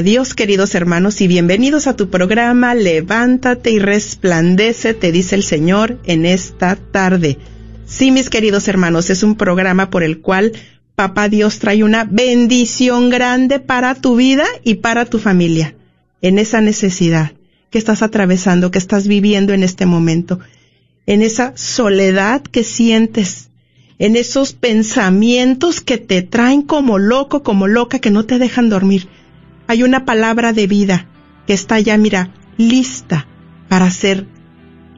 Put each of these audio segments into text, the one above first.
Gloria a Dios, queridos hermanos, y bienvenidos a tu programa Levántate y resplandece, te dice el Señor en esta tarde. Sí, mis queridos hermanos, es un programa por el cual Papá Dios trae una bendición grande para tu vida y para tu familia, en esa necesidad que estás atravesando, que estás viviendo en este momento, en esa soledad que sientes, en esos pensamientos que te traen como loco, como loca, que no te dejan dormir. Hay una palabra de vida que está ya, mira, lista para ser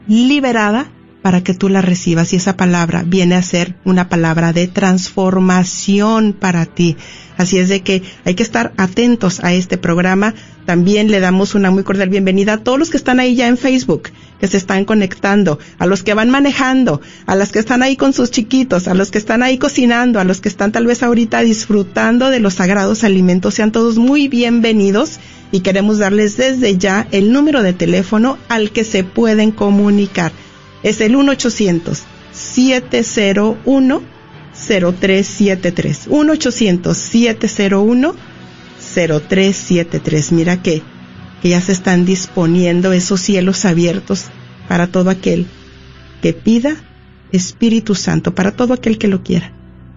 liberada para que tú la recibas y esa palabra viene a ser una palabra de transformación para ti. Así es de que hay que estar atentos a este programa. También le damos una muy cordial bienvenida a todos los que están ahí ya en Facebook, que se están conectando, a los que van manejando, a los que están ahí con sus chiquitos, a los que están ahí cocinando, a los que están tal vez ahorita disfrutando de los sagrados alimentos. Sean todos muy bienvenidos y queremos darles desde ya el número de teléfono al que se pueden comunicar. Es el 1 800 701 0373. 1-800-701-0373. Mira que, que ya se están disponiendo esos cielos abiertos para todo aquel que pida Espíritu Santo, para todo aquel que lo quiera.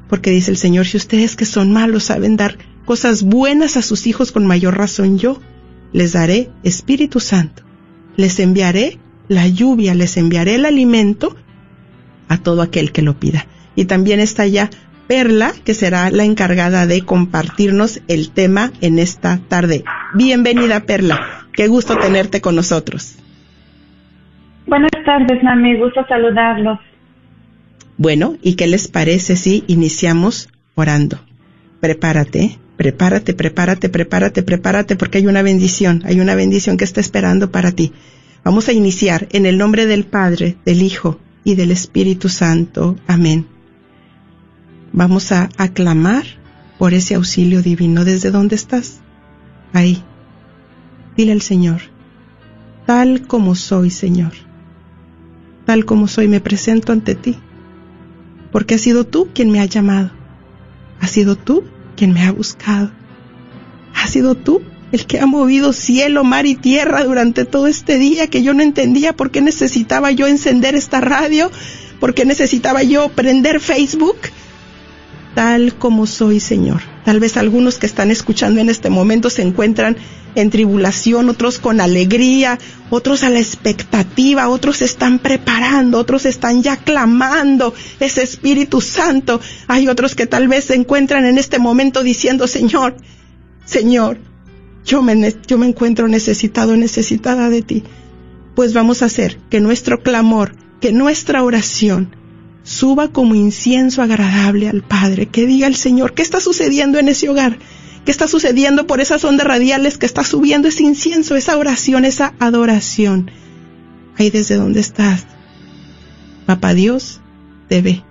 Porque dice el Señor, si ustedes que son malos saben dar cosas buenas a sus hijos con mayor razón, yo les daré Espíritu Santo. Les enviaré la lluvia, les enviaré el alimento a todo aquel que lo pida y también está ya Perla, que será la encargada de compartirnos el tema en esta tarde. Bienvenida, Perla. Qué gusto tenerte con nosotros. Buenas tardes, Mami. Gusto saludarlos. Bueno, ¿y qué les parece si iniciamos orando? Prepárate, prepárate, prepárate, prepárate, prepárate, porque hay una bendición, hay una bendición que está esperando para ti. Vamos a iniciar en el nombre del Padre, del Hijo y del Espíritu Santo. Amén vamos a aclamar por ese auxilio divino. ¿Desde dónde estás? Ahí. Dile al Señor, tal como soy, Señor, tal como soy, me presento ante ti, porque has sido tú quien me ha llamado, has sido tú quien me ha buscado, has sido tú el que ha movido cielo, mar y tierra durante todo este día que yo no entendía por qué necesitaba yo encender esta radio, por qué necesitaba yo prender Facebook, tal como soy, Señor. Tal vez algunos que están escuchando en este momento se encuentran en tribulación, otros con alegría, otros a la expectativa, otros están preparando, otros están ya clamando ese Espíritu Santo. Hay otros que tal vez se encuentran en este momento diciendo, Señor, Señor, yo me, yo me encuentro necesitado, necesitada de ti. Pues vamos a hacer que nuestro clamor, que nuestra oración, suba como incienso agradable al Padre, que diga el Señor, ¿qué está sucediendo en ese hogar? ¿Qué está sucediendo por esas ondas radiales que está subiendo ese incienso, esa oración, esa adoración? Ahí desde donde estás. Papá Dios te ve.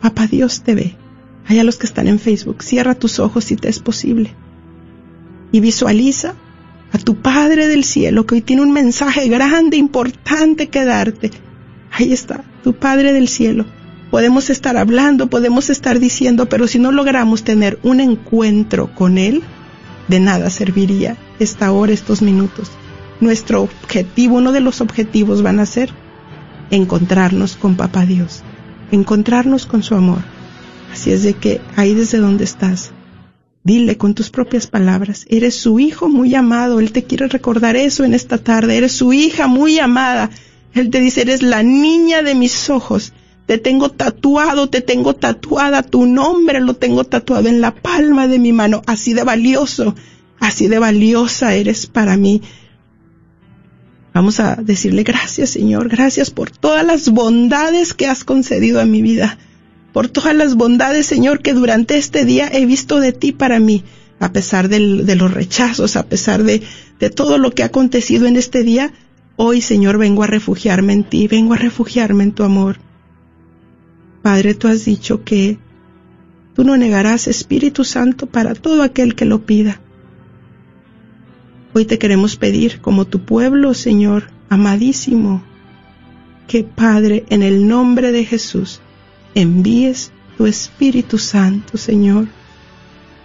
Papá Dios te ve. Allá los que están en Facebook, cierra tus ojos si te es posible. Y visualiza a tu Padre del cielo que hoy tiene un mensaje grande, importante que darte Ahí está, tu Padre del cielo. Podemos estar hablando, podemos estar diciendo, pero si no logramos tener un encuentro con Él, de nada serviría esta hora, estos minutos. Nuestro objetivo, uno de los objetivos van a ser encontrarnos con Papá Dios, encontrarnos con su amor. Así es de que ahí desde donde estás, Dile con tus propias palabras, eres su hijo muy amado, Él te quiere recordar eso en esta tarde, eres su hija muy amada. Él te dice, eres la niña de mis ojos, te tengo tatuado, te tengo tatuada, tu nombre lo tengo tatuado en la palma de mi mano, así de valioso, así de valiosa eres para mí. Vamos a decirle gracias Señor, gracias por todas las bondades que has concedido a mi vida. Por todas las bondades, Señor, que durante este día he visto de ti para mí, a pesar de los rechazos, a pesar de, de todo lo que ha acontecido en este día. Hoy, Señor, vengo a refugiarme en ti, vengo a refugiarme en tu amor. Padre, tú has dicho que tú no negarás Espíritu Santo para todo aquel que lo pida. Hoy te queremos pedir, como tu pueblo, Señor, amadísimo, que Padre, en el nombre de Jesús, envíes tu Espíritu Santo, Señor.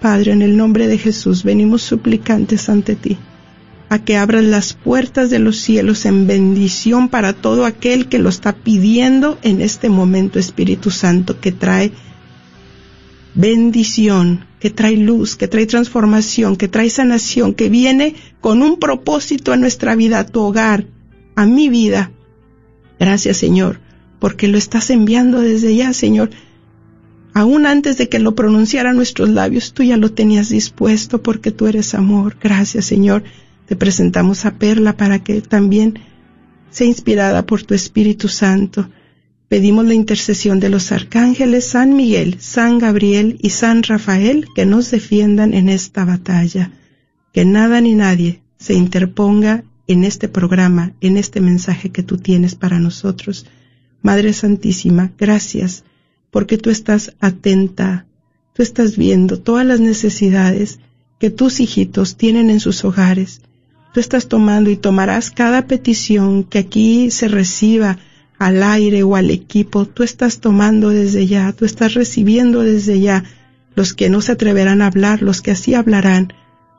Padre, en el nombre de Jesús, venimos suplicantes ante ti, a que abras las puertas de los cielos en bendición para todo aquel que lo está pidiendo en este momento, Espíritu Santo, que trae bendición, que trae luz, que trae transformación, que trae sanación, que viene con un propósito a nuestra vida, a tu hogar, a mi vida. Gracias, Señor porque lo estás enviando desde ya, Señor. Aún antes de que lo pronunciara nuestros labios, tú ya lo tenías dispuesto porque tú eres amor. Gracias, Señor. Te presentamos a Perla para que también sea inspirada por tu Espíritu Santo. Pedimos la intercesión de los arcángeles San Miguel, San Gabriel y San Rafael que nos defiendan en esta batalla. Que nada ni nadie se interponga en este programa, en este mensaje que tú tienes para nosotros. Madre Santísima, gracias, porque tú estás atenta, tú estás viendo todas las necesidades que tus hijitos tienen en sus hogares. Tú estás tomando y tomarás cada petición que aquí se reciba al aire o al equipo, tú estás tomando desde ya, tú estás recibiendo desde ya los que no se atreverán a hablar, los que así hablarán,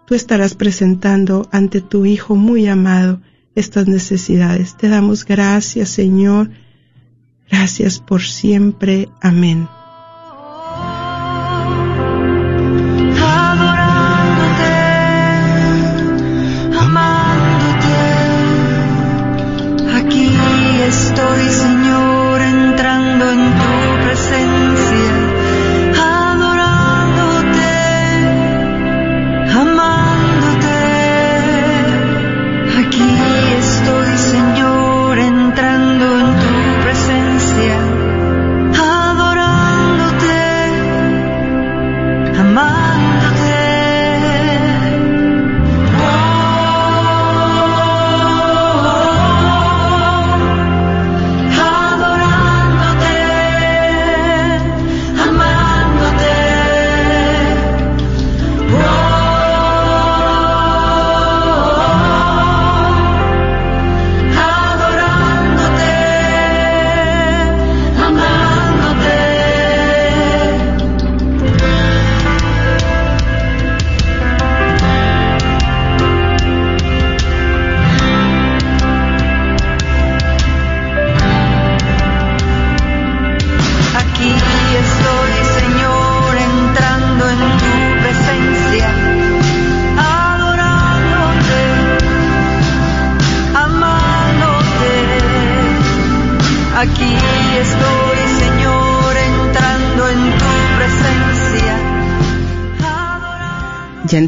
tú estarás presentando ante tu Hijo muy amado estas necesidades. Te damos gracias, Señor, Gracias por siempre. Amén.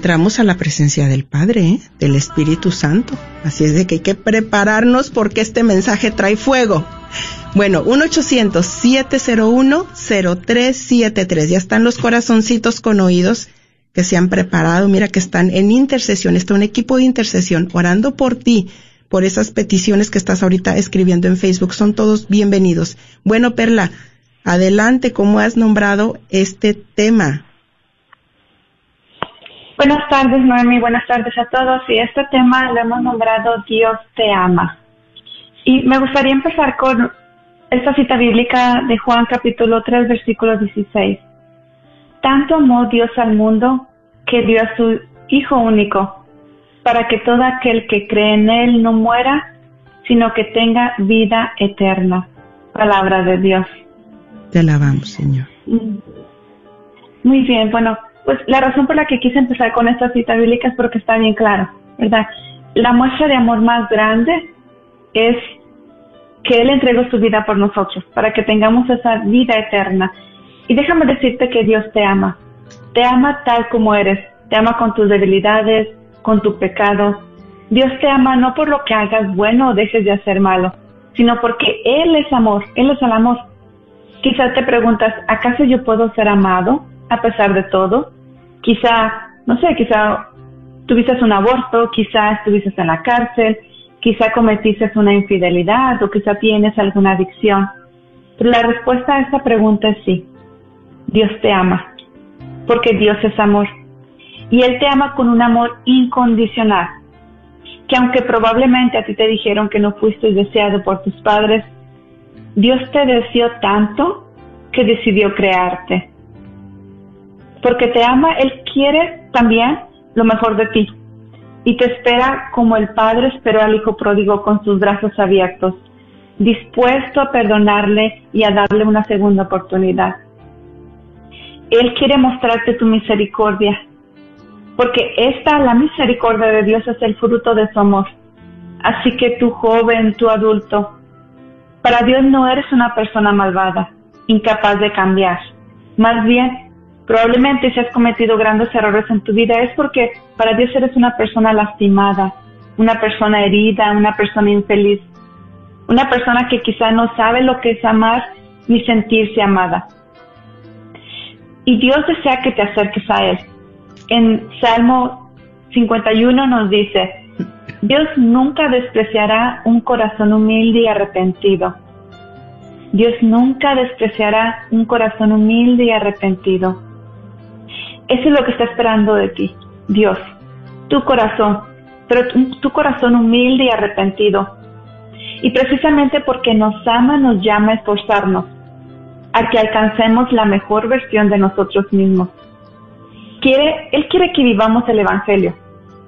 Entramos a la presencia del Padre, ¿eh? del Espíritu Santo. Así es de que hay que prepararnos porque este mensaje trae fuego. Bueno, 1-800-701-0373. Ya están los corazoncitos con oídos que se han preparado. Mira que están en intercesión. Está un equipo de intercesión orando por ti, por esas peticiones que estás ahorita escribiendo en Facebook. Son todos bienvenidos. Bueno, Perla, adelante, ¿cómo has nombrado este tema? Buenas tardes, Noemi. Buenas tardes a todos. Y este tema lo hemos nombrado Dios te ama. Y me gustaría empezar con esta cita bíblica de Juan capítulo 3, versículo 16. Tanto amó Dios al mundo que dio a su Hijo único, para que todo aquel que cree en Él no muera, sino que tenga vida eterna. Palabra de Dios. Te alabamos, Señor. Muy bien, bueno, pues la razón por la que quise empezar con esta cita bíblica es porque está bien claro, ¿verdad? La muestra de amor más grande es que Él entregó su vida por nosotros, para que tengamos esa vida eterna. Y déjame decirte que Dios te ama. Te ama tal como eres. Te ama con tus debilidades, con tu pecado. Dios te ama no por lo que hagas bueno o dejes de hacer malo, sino porque Él es amor. Él es el amor. Quizás te preguntas, ¿acaso yo puedo ser amado a pesar de todo? Quizá, no sé, quizá tuviste un aborto, quizá estuviste en la cárcel, quizá cometiste una infidelidad o quizá tienes alguna adicción. Pero la respuesta a esta pregunta es sí. Dios te ama, porque Dios es amor. Y Él te ama con un amor incondicional, que aunque probablemente a ti te dijeron que no fuiste deseado por tus padres, Dios te deseó tanto que decidió crearte. Porque te ama, Él quiere también lo mejor de ti y te espera como el Padre esperó al Hijo pródigo con sus brazos abiertos, dispuesto a perdonarle y a darle una segunda oportunidad. Él quiere mostrarte tu misericordia, porque esta, la misericordia de Dios, es el fruto de su amor. Así que tú joven, tú adulto, para Dios no eres una persona malvada, incapaz de cambiar. Más bien, probablemente si has cometido grandes errores en tu vida es porque para Dios eres una persona lastimada, una persona herida, una persona infeliz, una persona que quizá no sabe lo que es amar ni sentirse amada. Y Dios desea que te acerques a Él. En Salmo 51 nos dice, Dios nunca despreciará un corazón humilde y arrepentido. Dios nunca despreciará un corazón humilde y arrepentido. Eso es lo que está esperando de ti, Dios, tu corazón, pero tu, corazón humilde y arrepentido. Y precisamente porque nos ama, nos llama a esforzarnos, a que alcancemos la mejor versión de nosotros mismos. Quiere, él quiere que vivamos el Evangelio,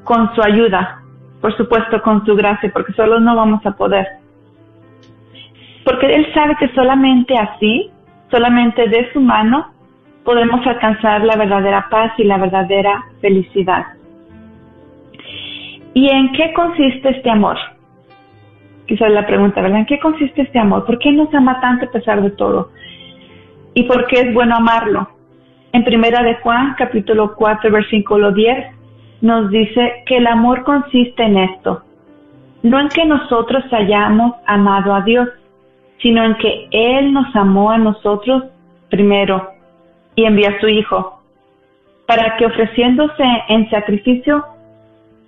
con su ayuda, por supuesto con su gracia, porque solos no vamos a poder. Porque Él sabe que solamente así, solamente de su mano, podremos alcanzar la verdadera paz y la verdadera felicidad. ¿Y en qué consiste este amor? Quizás la pregunta, ¿verdad? ¿En qué consiste este amor? ¿Por qué nos ama tanto a pesar de todo? ¿Y por qué es bueno amarlo? En primera de Juan, capítulo 4, versículo 10, nos dice que el amor consiste en esto, no en que nosotros hayamos amado a Dios, sino en que Él nos amó a nosotros primero y envía a su Hijo, para que ofreciéndose en sacrificio,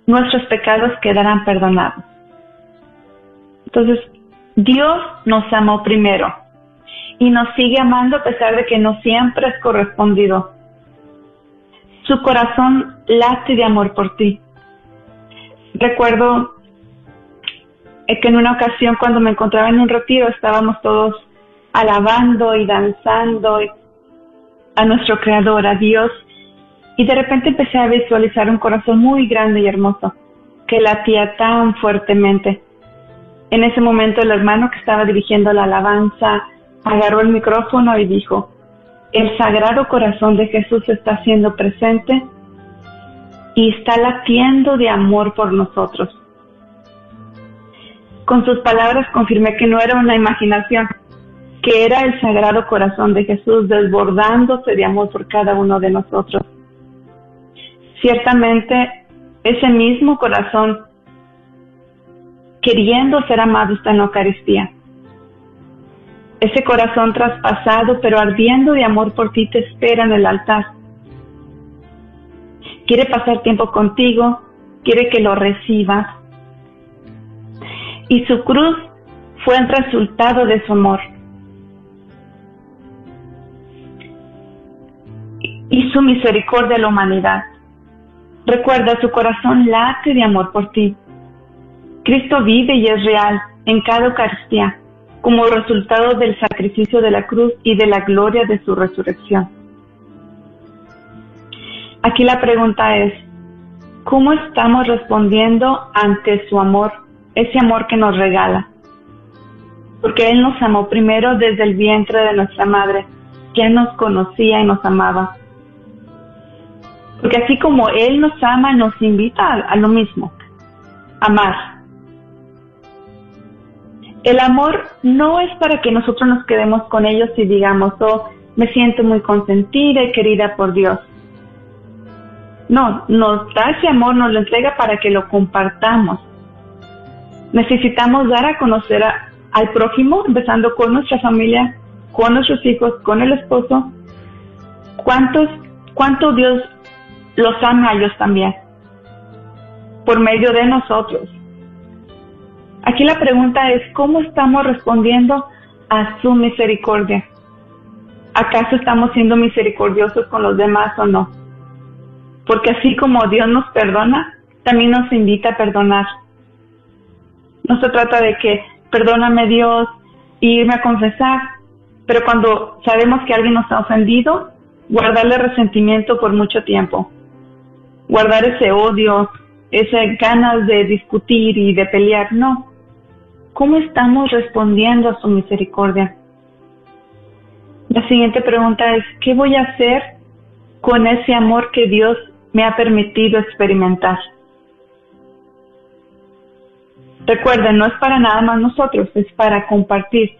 nuestros pecados quedarán perdonados. Entonces, Dios nos amó primero y nos sigue amando a pesar de que no siempre es correspondido. Su corazón late de amor por ti. Recuerdo que en una ocasión cuando me encontraba en un retiro estábamos todos alabando y danzando y a nuestro Creador, a Dios, y de repente empecé a visualizar un corazón muy grande y hermoso que latía tan fuertemente. En ese momento el hermano que estaba dirigiendo la alabanza agarró el micrófono y dijo, el sagrado corazón de Jesús está siendo presente y está latiendo de amor por nosotros. Con sus palabras confirmé que no era una imaginación, que era el sagrado corazón de Jesús desbordándose de amor por cada uno de nosotros. Ciertamente, ese mismo corazón, queriendo ser amado, está en la Eucaristía. Ese corazón traspasado, pero ardiendo de amor por ti, te espera en el altar. Quiere pasar tiempo contigo, quiere que lo recibas. Y su cruz fue el resultado de su amor. Y su misericordia a la humanidad. Recuerda, su corazón late de amor por ti. Cristo vive y es real en cada Eucaristía como resultado del sacrificio de la cruz y de la gloria de su resurrección. Aquí la pregunta es, ¿cómo estamos respondiendo ante su amor, ese amor que nos regala? Porque Él nos amó primero desde el vientre de nuestra madre, que nos conocía y nos amaba. Porque así como Él nos ama, nos invita a, lo mismo, amar. El amor no es para que nosotros nos quedemos con ellos y digamos, oh, me siento muy consentida y querida por Dios. No, nos da ese amor, nos lo entrega para que lo compartamos. Necesitamos dar a conocer al prójimo, empezando con nuestra familia, con nuestros hijos, con el esposo, cuántos, cuánto Dios los ama a ellos también, por medio de nosotros. Aquí la pregunta es, ¿cómo estamos respondiendo a su misericordia? ¿Acaso estamos siendo misericordiosos con los demás o no? Porque así como Dios nos perdona, también nos invita a perdonar. No se trata de que perdóname Dios y irme a confesar, pero cuando sabemos que alguien nos ha ofendido, guardarle resentimiento por mucho tiempo, guardar ese odio, esas ganas de discutir y de pelear, no. ¿Cómo estamos respondiendo a su misericordia? La siguiente pregunta es, ¿qué voy a hacer con ese amor que Dios me ha permitido experimentar? Recuerden, no es para nada más nosotros, es para compartir.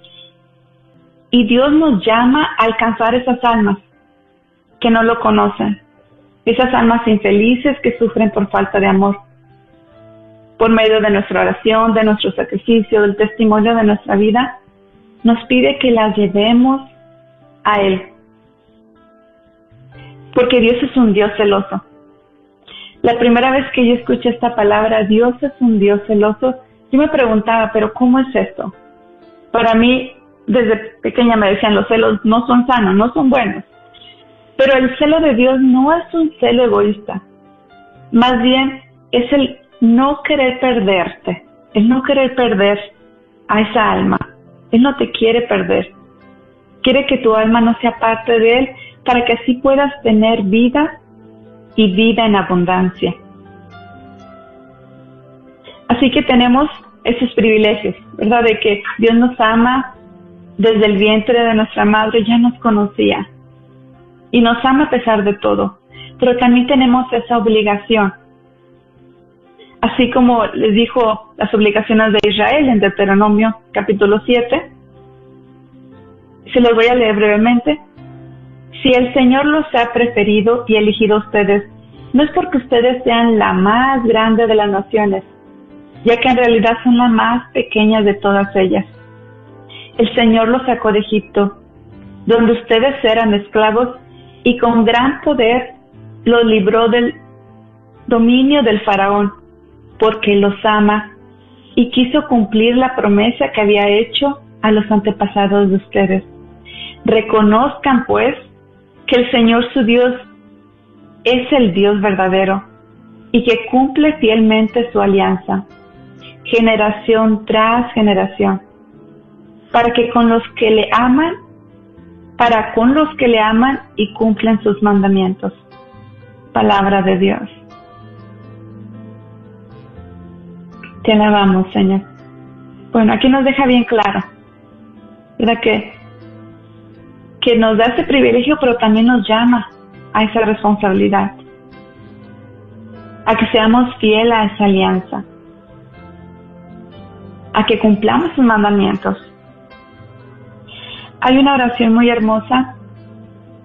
Y Dios nos llama a alcanzar esas almas que no lo conocen, esas almas infelices que sufren por falta de amor. Por medio de nuestra oración, de nuestro sacrificio, del testimonio de nuestra vida, nos pide que las llevemos a Él. Porque Dios es un Dios celoso. La primera vez que yo escuché esta palabra, Dios es un Dios celoso, yo me preguntaba, pero ¿cómo es esto? Para mí, desde pequeña me decían, los celos no son sanos, no son buenos. Pero el celo de Dios no es un celo egoísta. Más bien es el no querer perderte, el no querer perder a esa alma. Él no te quiere perder. Quiere que tu alma no sea parte de Él para que así puedas tener vida y vida en abundancia. Así que tenemos esos privilegios, ¿verdad? De que Dios nos ama desde el vientre de nuestra madre, ya nos conocía y nos ama a pesar de todo. Pero también tenemos esa obligación. Así como les dijo las obligaciones de Israel en Deuteronomio capítulo 7, se los voy a leer brevemente. Si el Señor los ha preferido y elegido a ustedes, no es porque ustedes sean la más grande de las naciones, ya que en realidad son la más pequeña de todas ellas. El Señor los sacó de Egipto, donde ustedes eran esclavos y con gran poder los libró del dominio del faraón, porque los ama y quiso cumplir la promesa que había hecho a los antepasados de ustedes. Reconozcan pues que el Señor su Dios es el Dios verdadero y que cumple fielmente su alianza, generación tras generación, para que con los que le aman para con los que le aman y cumplen sus mandamientos. Palabra de Dios. Te alabamos, Señor. Bueno, aquí nos deja bien claro, ¿verdad? Que, que nos da ese privilegio, pero también nos llama a esa responsabilidad, a que seamos fieles a esa alianza, a que cumplamos sus mandamientos hay una oración muy hermosa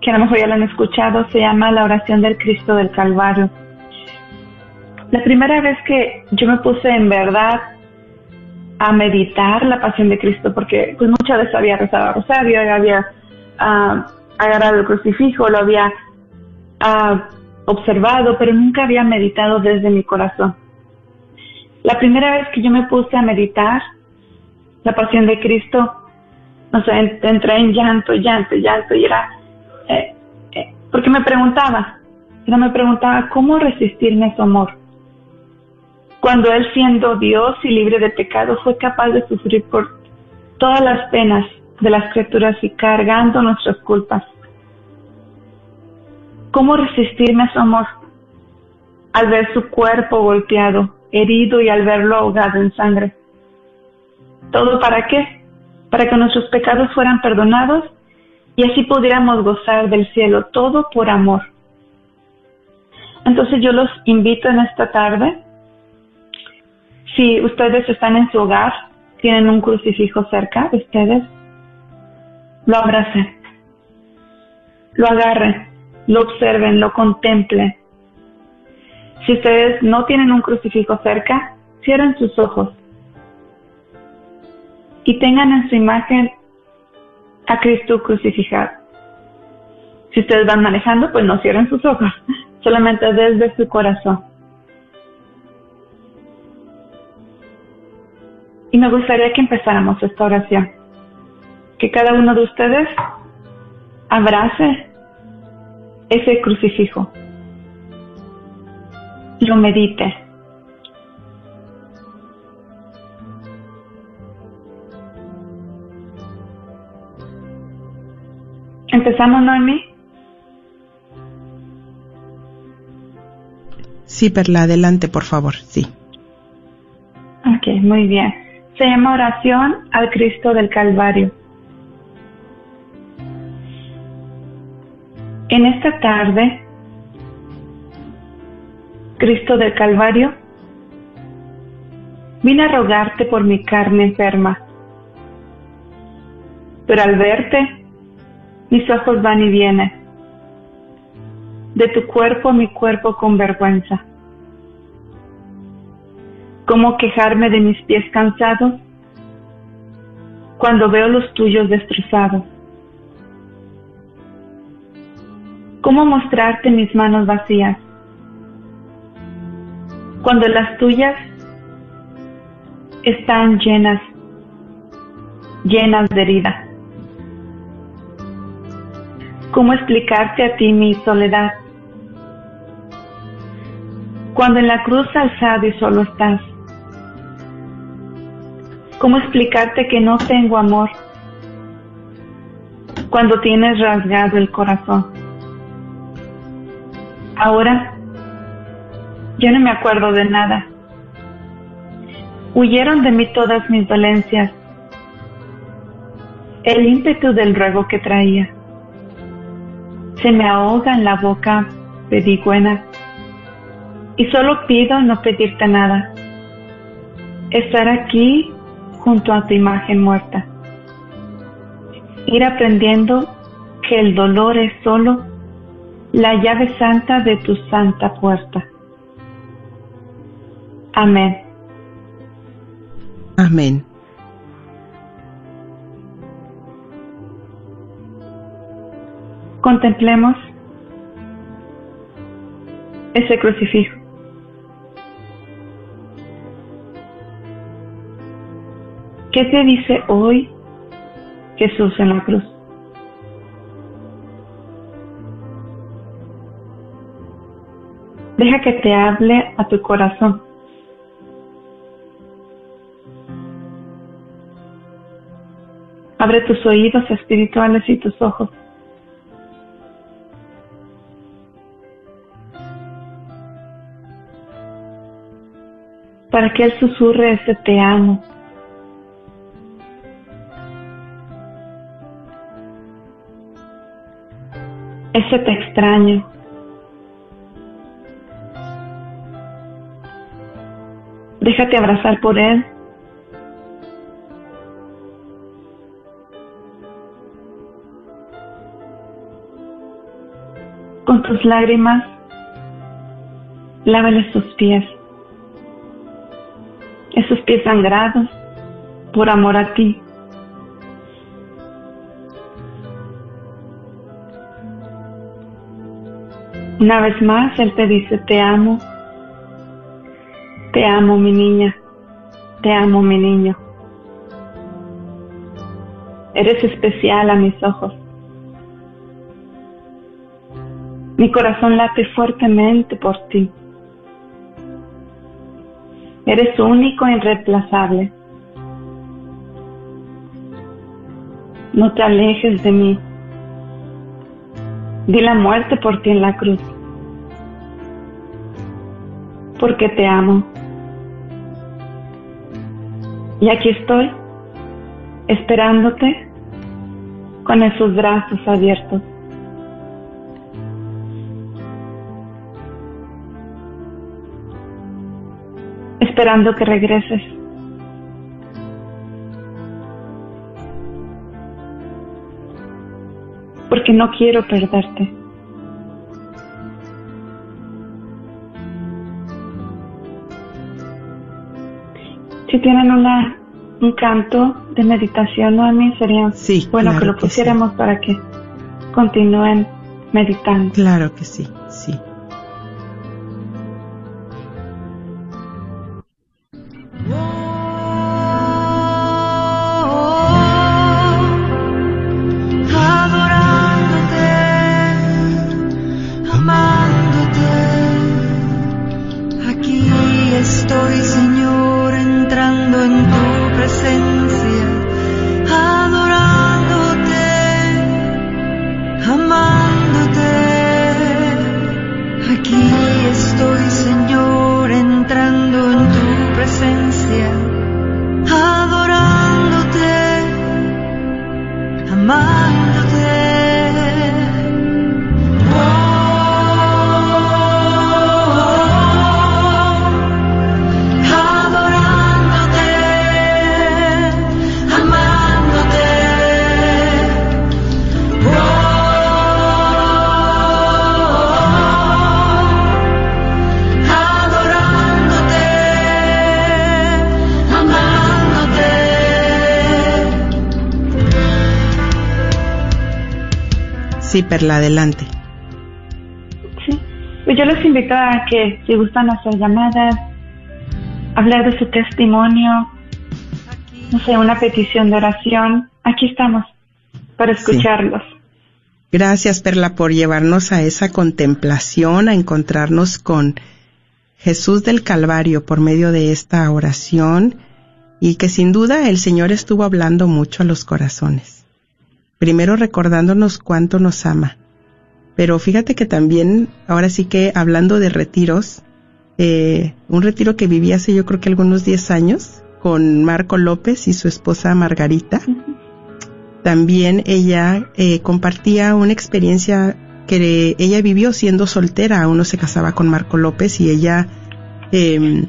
que a lo mejor ya la han escuchado, se llama la oración del Cristo del Calvario. La primera vez que yo me puse en verdad a meditar la pasión de Cristo, porque pues muchas veces había rezado rosario, había ah, agarrado el crucifijo, lo había ah, observado, pero nunca había meditado desde mi corazón. La primera vez que yo me puse a meditar la pasión de Cristo, no sé, entré en llanto, llanto, llanto y era, eh, eh, porque me preguntaba, no me preguntaba cómo resistirme a su amor. Cuando Él siendo Dios y libre de pecado fue capaz de sufrir por todas las penas de las criaturas y cargando nuestras culpas. ¿Cómo resistirme a su amor? Al ver su cuerpo golpeado, herido y al verlo ahogado en sangre. ¿Todo para qué? Para que nuestros pecados fueran perdonados y así pudiéramos gozar del cielo, todo por amor. Entonces yo los invito en esta tarde, si ustedes están en su hogar, tienen un crucifijo cerca de ustedes, lo abracen, lo agarren, lo observen, lo contemplen. Si ustedes no tienen un crucifijo cerca, cierren sus ojos y tengan en su imagen a Cristo crucificado. Si ustedes van manejando, pues no cierren sus ojos, solamente desde su corazón. Y me gustaría que empezáramos esta oración. Que cada uno de ustedes abrace ese crucifijo. Lo medite. ¿Empezamos, Noemi? Sí, Perla, adelante, por favor, sí. Ok, muy bien se llama oración al Cristo del Calvario. En esta tarde, Cristo del Calvario, vine a rogarte por mi carne enferma, pero al verte, mis ojos van y vienen, de tu cuerpo mi cuerpo con vergüenza. ¿Cómo quejarme de mis pies cansados cuando veo los tuyos destrozados? ¿Cómo mostrarte mis manos vacías cuando las tuyas están llenas, llenas de herida? ¿Cómo explicarte a ti mi soledad? Cuando en la cruz alzado y solo estás, ¿Cómo explicarte que no tengo amor cuando tienes rasgado el corazón? Ahora yo no me acuerdo de nada. Huyeron de mí todas mis dolencias, el ímpetu del ruego que traía. Se me ahoga en la boca pedigüena y solo pido no pedirte nada. Estar aquí junto a tu imagen muerta. Ir aprendiendo que el dolor es solo la llave santa de tu santa puerta. Amén. Amén. Contemplemos ese crucifijo. ¿Qué te dice hoy Jesús en la cruz? Deja que te hable a tu corazón. Abre tus oídos espirituales y tus ojos. Para que Él susurre ese te amo, ese te extraño. Déjate abrazar por Él. Con tus lágrimas, lávale sus pies, esos pies sangrados por amor a ti. Una vez más, Él te dice, te amo, te amo mi niña, te amo mi niño. Eres especial a mis ojos. Mi corazón late fuertemente por ti. Eres único e irreemplazable. No te alejes de mí. Di la muerte por ti en la cruz porque te amo. Y aquí estoy, esperándote con esos brazos abiertos. Esperando que regreses. Porque no quiero perderte. Si tienen una, un canto de meditación, a mí sería Sí, bueno que lo que sí. pusiéramos para que continúen meditando. Claro que sí, Sí, Perla, adelante. Sí. Pues yo los invito a que si gustan hacer llamadas, hablar de su testimonio, no sé, una petición de oración, aquí estamos para escucharlos. Gracias, Perla, por llevarnos a esa contemplación, a encontrarnos con Jesús del Calvario por medio de esta oración y que sin duda el Señor estuvo hablando mucho a los corazones. Primero recordándonos cuánto nos ama. Pero fíjate que también, ahora sí que hablando de retiros, eh, un retiro que viví hace yo creo que algunos 10 años con Marco López y su esposa Margarita, también ella eh, compartía una experiencia que ella vivió siendo soltera. Aún no se casaba con Marco López y ella eh,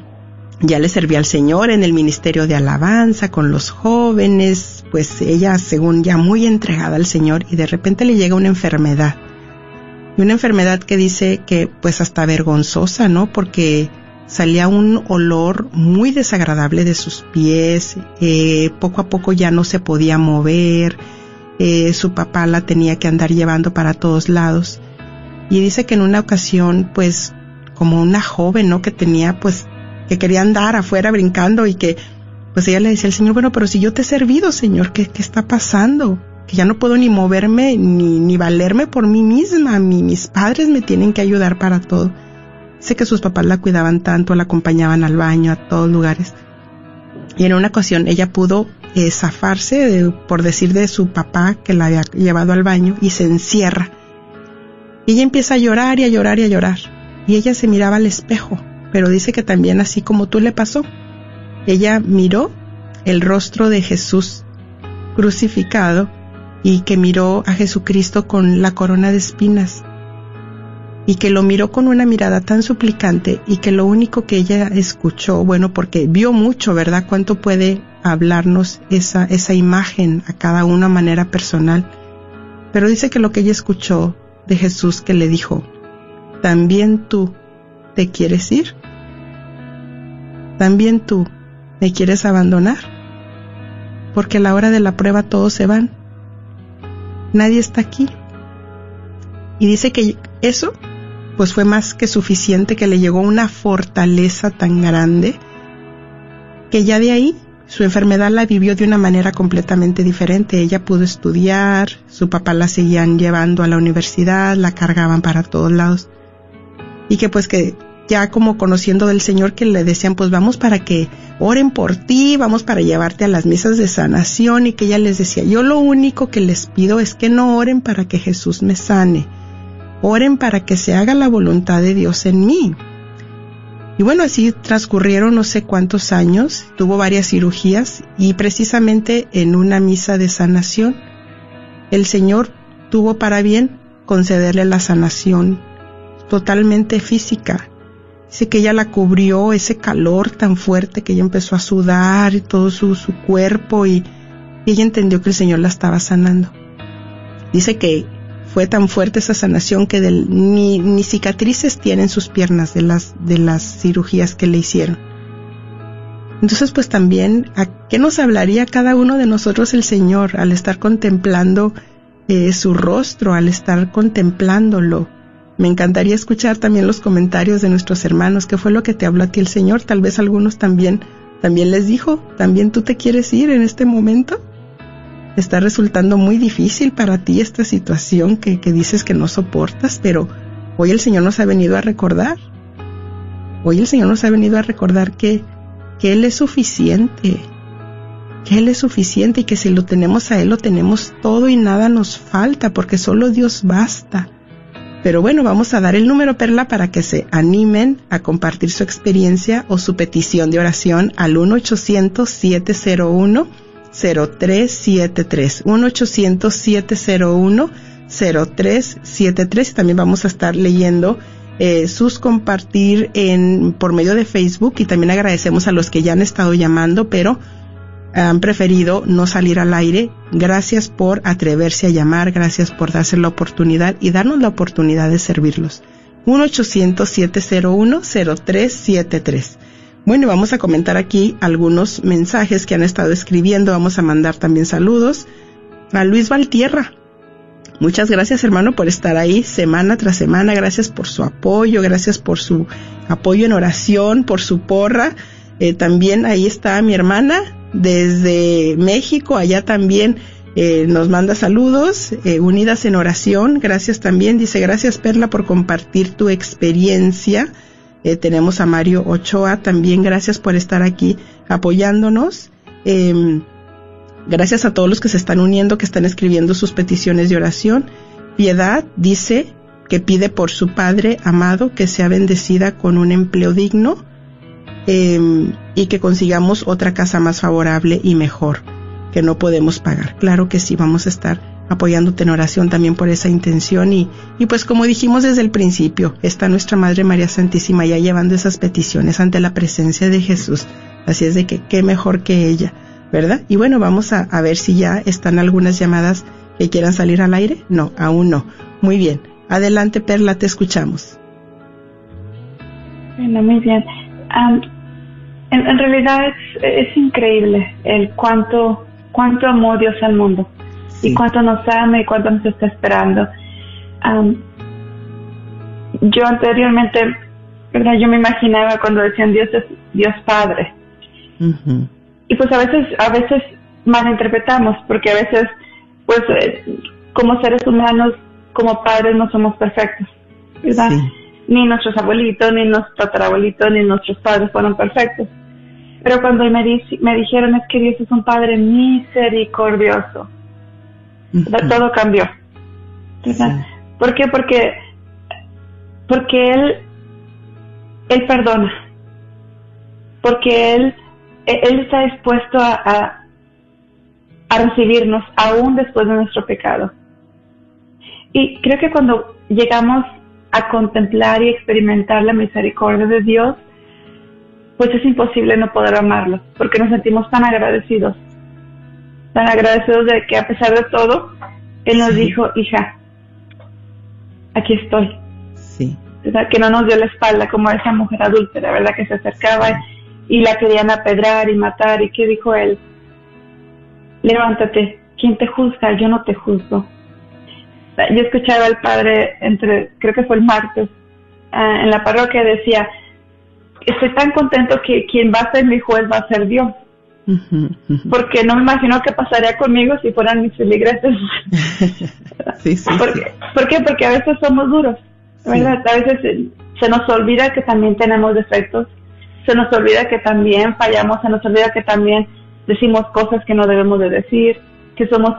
ya le servía al Señor en el ministerio de alabanza con los jóvenes. Pues ella, según ya muy entregada al Señor, y de repente le llega una enfermedad. Y una enfermedad que dice que, pues hasta vergonzosa, ¿no? Porque salía un olor muy desagradable de sus pies, eh, poco a poco ya no se podía mover, eh, su papá la tenía que andar llevando para todos lados. Y dice que en una ocasión, pues, como una joven, ¿no? Que tenía, pues, que quería andar afuera brincando y que, pues ella le decía al Señor, bueno, pero si yo te he servido, Señor, ¿qué, qué está pasando? Que ya no puedo ni moverme ni, ni valerme por mí misma, mi, mis padres me tienen que ayudar para todo. Sé que sus papás la cuidaban tanto, la acompañaban al baño, a todos lugares. Y en una ocasión ella pudo eh, zafarse, por decir de su papá que la había llevado al baño, y se encierra. Y ella empieza a llorar y a llorar y a llorar. Y ella se miraba al espejo, pero dice que también así como tú le pasó. Ella miró el rostro de Jesús crucificado y que miró a Jesucristo con la corona de espinas y que lo miró con una mirada tan suplicante y que lo único que ella escuchó, bueno, porque vio mucho, ¿verdad? Cuánto puede hablarnos esa, esa imagen a cada uno a manera personal. Pero dice que lo que ella escuchó de Jesús que le dijo, ¿también tú te quieres ir? ¿También tú me quieres abandonar? Porque a la hora de la prueba todos se van. Nadie está aquí. Y dice que eso pues fue más que suficiente, que le llegó una fortaleza tan grande que ya de ahí su enfermedad la vivió de una manera completamente diferente. Ella pudo estudiar, su papá la seguían llevando a la universidad, la cargaban para todos lados. Y que pues que ya como conociendo del Señor que le decían pues vamos para que oren por ti, vamos para llevarte a las misas de sanación y que ella les decía yo lo único que les pido es que no oren para que Jesús me sane, oren para que se haga la voluntad de Dios en mí. Y bueno, así transcurrieron no sé cuántos años, tuvo varias cirugías y precisamente en una misa de sanación, el Señor tuvo para bien concederle la sanación totalmente física, Dice que ella la cubrió ese calor tan fuerte que ella empezó a sudar y todo su, su cuerpo y, ella entendió que el Señor la estaba sanando. Dice que fue tan fuerte esa sanación que ni, ni cicatrices tienen sus piernas de las, de las cirugías que le hicieron. Entonces, pues también, ¿a qué nos hablaría cada uno de nosotros el Señor al estar contemplando eh, su rostro, al estar contemplándolo? Me encantaría escuchar también los comentarios de nuestros hermanos, qué fue lo que te habló a ti el Señor. Tal vez algunos también, también les dijo, también tú te quieres ir en este momento. Está resultando muy difícil para ti esta situación que, que dices que no soportas, pero hoy el Señor nos ha venido a recordar. Hoy el Señor nos ha venido a recordar que que Él es suficiente, que Él es suficiente y que si lo tenemos a Él lo tenemos todo y nada nos falta porque solo Dios basta. Pero bueno, vamos a dar el número Perla para que se animen a compartir su experiencia o su petición de oración al 1-800-701-0373. 1-800-701-0373. También vamos a estar leyendo eh, sus compartir en, por medio de Facebook y también agradecemos a los que ya han estado llamando, pero han preferido no salir al aire. Gracias por atreverse a llamar, gracias por darse la oportunidad y darnos la oportunidad de servirlos. 1-800-701-0373. Bueno, vamos a comentar aquí algunos mensajes que han estado escribiendo. Vamos a mandar también saludos a Luis Valtierra. Muchas gracias hermano por estar ahí semana tras semana, gracias por su apoyo, gracias por su apoyo en oración, por su porra. Eh, también ahí está mi hermana desde México, allá también eh, nos manda saludos, eh, unidas en oración, gracias también, dice gracias Perla por compartir tu experiencia. tenemos a Mario Ochoa también, gracias por estar aquí apoyándonos. Em, Gracias a todos los que se están uniendo, que están escribiendo sus peticiones de oración. Piedad dice que pide por su padre amado que sea bendecida con un empleo digno eh, y que consigamos otra casa más favorable y mejor que no podemos pagar. Claro que sí, vamos a estar apoyándote en oración también por esa intención y, y pues como dijimos desde el principio, está nuestra Madre María Santísima ya llevando esas peticiones ante la presencia de Jesús. Así es de que qué mejor que ella. ¿verdad? Y bueno, vamos a, a, ver si ya están algunas llamadas que quieran salir al aire. No, aún no. Muy bien. Adelante, Perla, te escuchamos. Bueno, muy bien. En, en, realidad es, es, increíble el cuánto, cuánto amó Dios al mundo sí. y cuánto nos ama y cuánto nos está esperando. Um, yo anteriormente, ¿verdad? Yo me imaginaba cuando decían Dios es Dios Padre. Uh -huh y pues a veces a veces malinterpretamos porque a veces pues eh, como seres humanos como padres no somos perfectos verdad sí. ni nuestros abuelitos ni nuestros tatarabuelitos ni nuestros padres fueron perfectos pero cuando me, di me dijeron es que Dios es un padre misericordioso uh -huh. todo cambió ¿verdad? Sí. ¿por qué? porque porque él él perdona porque él él está dispuesto a, a, a, recibirnos aún después de nuestro pecado. Y creo que cuando llegamos a contemplar y experimentar la misericordia de Dios, pues es imposible no poder amarlo, porque nos sentimos tan agradecidos, tan agradecidos de que a pesar de todo, Él nos sí. dijo, hija, aquí estoy. Sí. ¿verdad? Que no nos dio la espalda como esa mujer adúltera, ¿verdad? Que se acercaba. Y la querían apedrar y matar. ¿Y qué dijo él? Levántate, ¿quién te juzga? Yo no te juzgo. Yo escuchaba al padre, entre, creo que fue el martes, uh, en la parroquia, decía, estoy tan contento que quien va a ser mi juez va a ser Dios. Uh -huh, uh -huh. Porque no me imagino qué pasaría conmigo si fueran mis feligreses. sí, sí, ¿Por, sí. ¿Por qué? Porque a veces somos duros, ¿verdad? A veces se, se nos olvida que también tenemos defectos se nos olvida que también fallamos, se nos olvida que también decimos cosas que no debemos de decir, que somos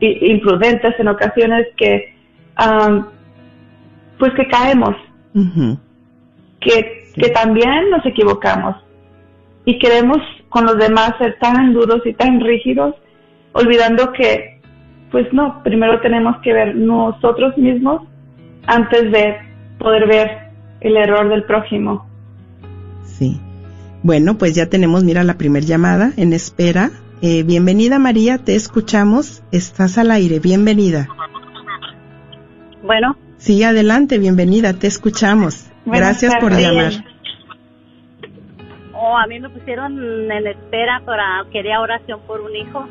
imprudentes en ocasiones, que um, pues que caemos, uh -huh. que. Que también nos equivocamos y queremos con los demás ser tan duros y tan rígidos, olvidando que pues no, primero tenemos que ver nosotros mismos antes de poder ver el error del prójimo Sí. Bueno, pues ya tenemos, mira, la primer llamada en espera. Eh, bienvenida María, te escuchamos. Estás al aire, bienvenida. Bueno, Sí, adelante, bienvenida, te escuchamos. Buenas Gracias por llamar. oh, a mí me pusieron en espera para quería oración por un hijo.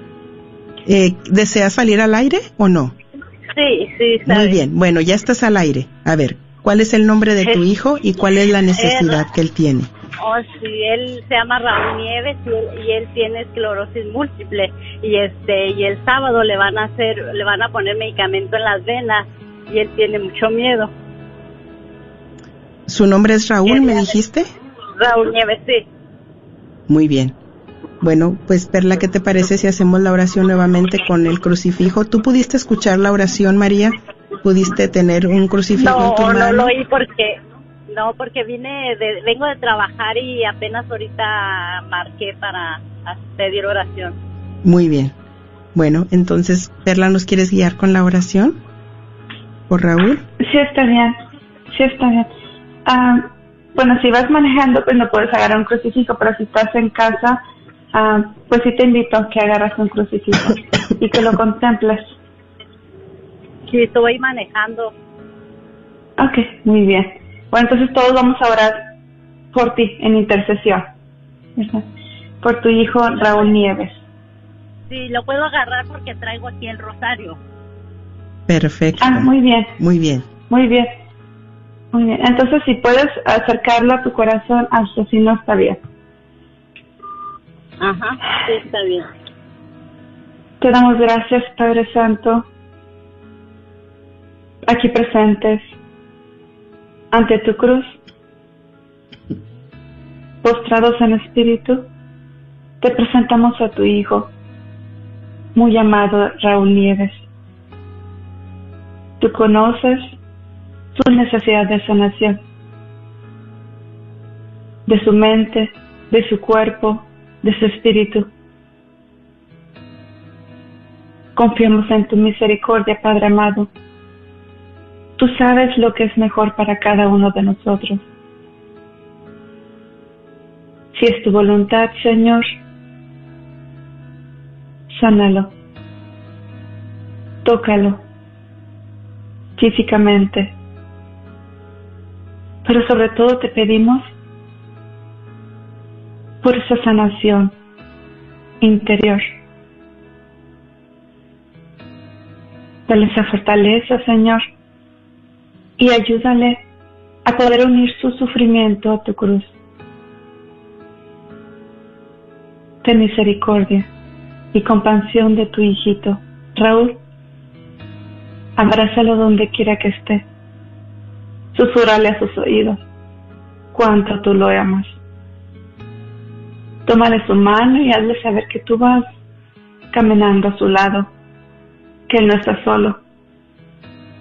Eh, ¿Deseas salir al aire o no? Sí, sí, está Muy bien, bueno, ya estás al aire. A ver, ¿cuál es el nombre de tu hijo y cuál es la necesidad que él tiene? Oh, sí, él se llama Raúl Nieves y él, y él tiene esclerosis múltiple y este y el sábado le van a hacer le van a poner medicamento en las venas y él tiene mucho miedo. ¿Su nombre es Raúl, me dijiste? Raúl Nieves, sí. Muy bien. Bueno, pues Perla, ¿qué te parece si hacemos la oración nuevamente con el crucifijo? ¿Tú pudiste escuchar la oración, María? ¿Pudiste tener un crucifijo en tu No, no mano? lo oí porque no, porque vine de, vengo de trabajar y apenas ahorita marqué para pedir oración. Muy bien. Bueno, entonces, Perla, ¿nos quieres guiar con la oración? ¿Por Raúl? Sí, está bien. Sí, está bien. Ah, bueno, si vas manejando, pues no puedes agarrar un crucifijo, pero si estás en casa, ah, pues sí te invito a que agarras un crucifijo y que lo contemples. Sí, estoy manejando. Ok, muy bien. Bueno, entonces todos vamos a orar por ti en intercesión. Por tu hijo Raúl Nieves. Sí, lo puedo agarrar porque traigo aquí el rosario. Perfecto. Ah, muy bien, Muy bien. muy bien. Muy bien. Entonces, si puedes acercarlo a tu corazón, hasta si no está bien. Ajá, sí, está bien. Te damos gracias, Padre Santo, aquí presentes, ante tu cruz, postrados en espíritu, te presentamos a tu Hijo, muy amado Raúl Nieves. Tú conoces su necesidad de sanación, de su mente, de su cuerpo, de su espíritu. Confiamos en tu misericordia, Padre amado. Tú sabes lo que es mejor para cada uno de nosotros. Si es tu voluntad, Señor, sánalo. Tócalo físicamente. Pero sobre todo te pedimos por esa sanación interior. Dale esa fortaleza, Señor, y ayúdale a poder unir su sufrimiento a tu cruz. Ten misericordia y compasión de tu hijito, Raúl. Abrázalo donde quiera que esté. Susurrale a sus oídos cuánto tú lo amas. Tómale su mano y hazle saber que tú vas caminando a su lado, que él no está solo,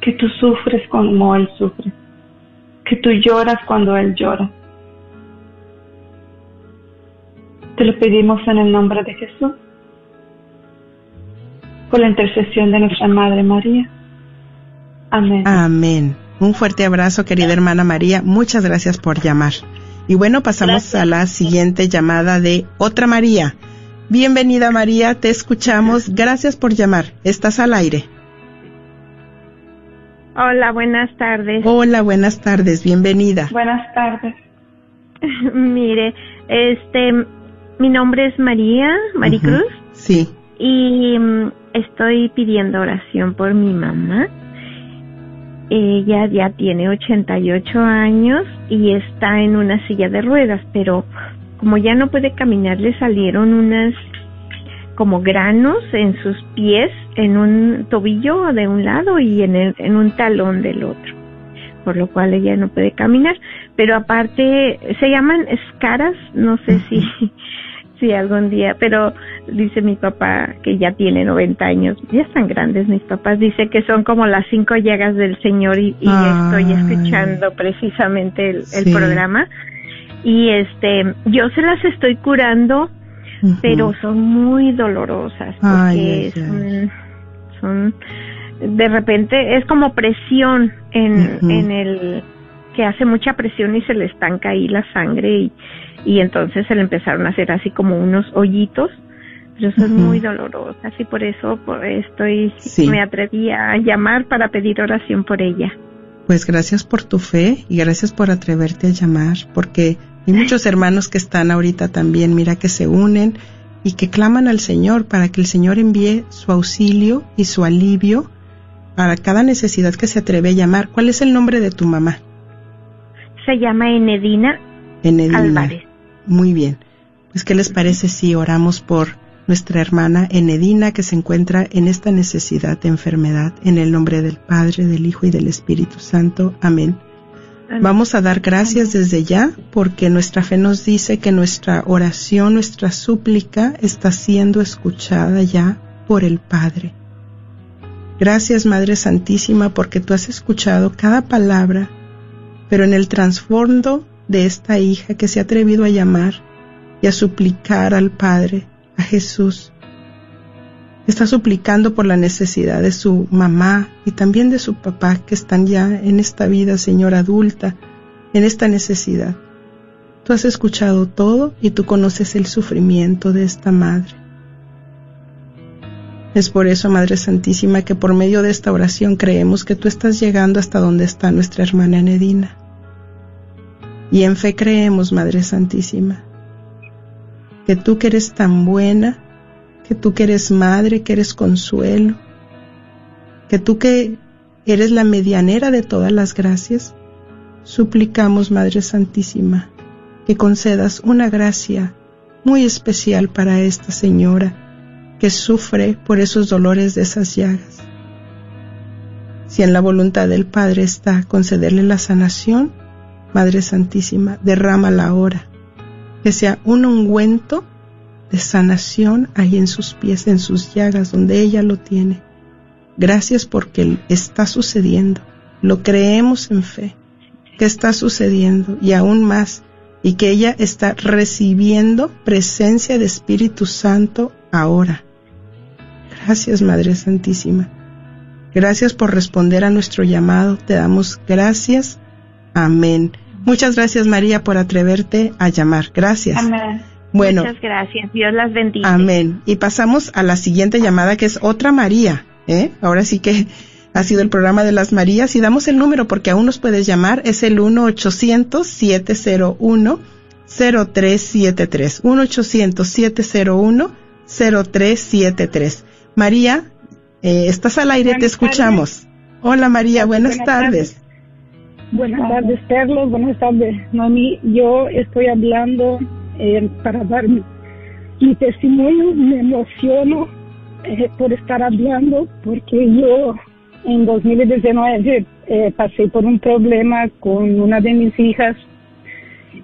que tú sufres como él sufre, que tú lloras cuando él llora. Te lo pedimos en el nombre de Jesús, por la intercesión de nuestra Madre María. Amén. Amén. Un fuerte abrazo, querida hermana María. Muchas gracias por llamar. Y bueno, pasamos Gracias. a la siguiente llamada de otra María. Bienvenida María, te escuchamos. Gracias por llamar. Estás al aire. Hola, buenas tardes. Hola, buenas tardes. Bienvenida. Buenas tardes. Mire, este, mi nombre es María, Maricruz, Ujú. Sí. y mm, estoy pidiendo oración por mi mamá. Ella ya tiene 88 años y está en una silla de ruedas, pero como ya no puede caminar, le salieron unas como granos en sus pies, en un tobillo de un lado y en, el- en un talón del otro, por lo cual ella no puede caminar. Pero aparte, se llaman escaras, no sé si, si algún día, pero dice mi papá que ya tiene 90 años, ya están grandes mis papás, dice que son como las cinco llagas del Señor y, y estoy escuchando precisamente el, el Sí. programa. Y este, yo se las estoy curando pero son muy dolorosas porque Ay, son, son de repente es como presión en, en el que hace mucha presión y se le estanca ahí la sangre y, y entonces se le empezaron a hacer así como unos hoyitos. Pero eso es Ujú. muy doloroso, así por eso por estoy Sí. me atreví a llamar para pedir oración por ella. Pues gracias por tu fe y gracias por atreverte a llamar, porque hay muchos hermanos que están ahorita también, mira, que se unen y que claman al Señor para que el Señor envíe su auxilio y su alivio para cada necesidad que se atreve a llamar. ¿Cuál es el nombre de tu mamá? Se llama Enedina Enedina. Álvarez. Muy bien. Pues, ¿qué les parece si oramos por nuestra hermana Enedina que se encuentra en esta necesidad de enfermedad? En el nombre del Padre, del Hijo y del Espíritu Santo. Amén. Vamos a dar gracias desde ya porque nuestra fe nos dice que nuestra oración, nuestra súplica está siendo escuchada ya por el Padre. Gracias Madre Santísima porque tú has escuchado cada palabra, pero en el trasfondo de esta hija que se ha atrevido a llamar y a suplicar al Padre, a Jesús, está suplicando por la necesidad de su mamá y también de su papá que están ya en esta vida, Señor, adulta, en esta necesidad. Tú has escuchado todo y tú conoces el sufrimiento de esta madre. Es por eso, Madre Santísima, que por medio de esta oración creemos que tú estás llegando hasta donde está nuestra hermana Enedina. Y en fe creemos, Madre Santísima, que tú que eres tan buena, que tú que eres madre, que eres consuelo, que tú que eres la medianera de todas las gracias, suplicamos, Madre Santísima, que concedas una gracia muy especial para esta señora que sufre por esos dolores de esas llagas. Si en la voluntad del Padre está concederle la sanación, Madre Santísima, derrámala ahora, que sea un ungüento de sanación ahí en sus pies, en sus llagas, donde ella lo tiene. Gracias porque está sucediendo. Lo creemos en fe, que está sucediendo y aún más, y que ella está recibiendo presencia de Espíritu Santo ahora. Gracias, Madre Santísima. Gracias por responder a nuestro llamado. Te damos gracias. Amén. Muchas gracias, María, por atreverte a llamar. Gracias. Amén. Bueno, Muchas gracias. Dios las bendiga. amén. Y pasamos a la siguiente llamada que es otra María. ¿eh? Ahora sí que ha sido el programa de las Marías y damos el número porque aún nos puedes llamar. Es el 1-800-701-0373. 1-800-701-0373. María, eh, estás al aire, te escuchamos. Hola María, buenas, Buenas tardes. Buenas tardes, Carlos. Buenas tardes, Noemí. Yo estoy hablando eh, para dar mi, mi testimonio. Me emociono eh, por estar hablando porque yo en 2019 eh, pasé por un problema con una de mis hijas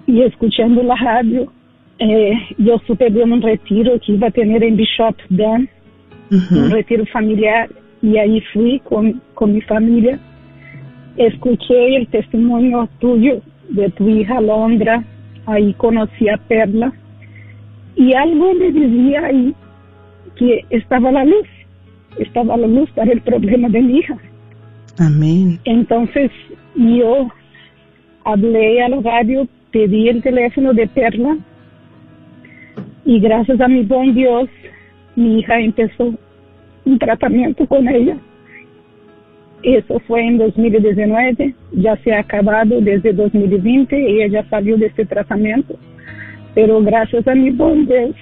y escuchando la radio, eh, yo supe de un retiro que iba a tener en Bishop Dan un retiro familiar y ahí fui con, con mi familia. Escuché el testimonio tuyo de tu hija Londra, ahí conocí a Perla y algo me decía ahí que estaba la luz, estaba la luz para el problema de mi hija. Amén. Entonces yo hablé a la radio, pedí el teléfono de Perla y gracias a mi buen Dios mi hija empezó un tratamiento con ella. Eso fue en 2019, ya se ha acabado desde 2020 y ella salió de este tratamiento. Pero gracias a mi buen Dios,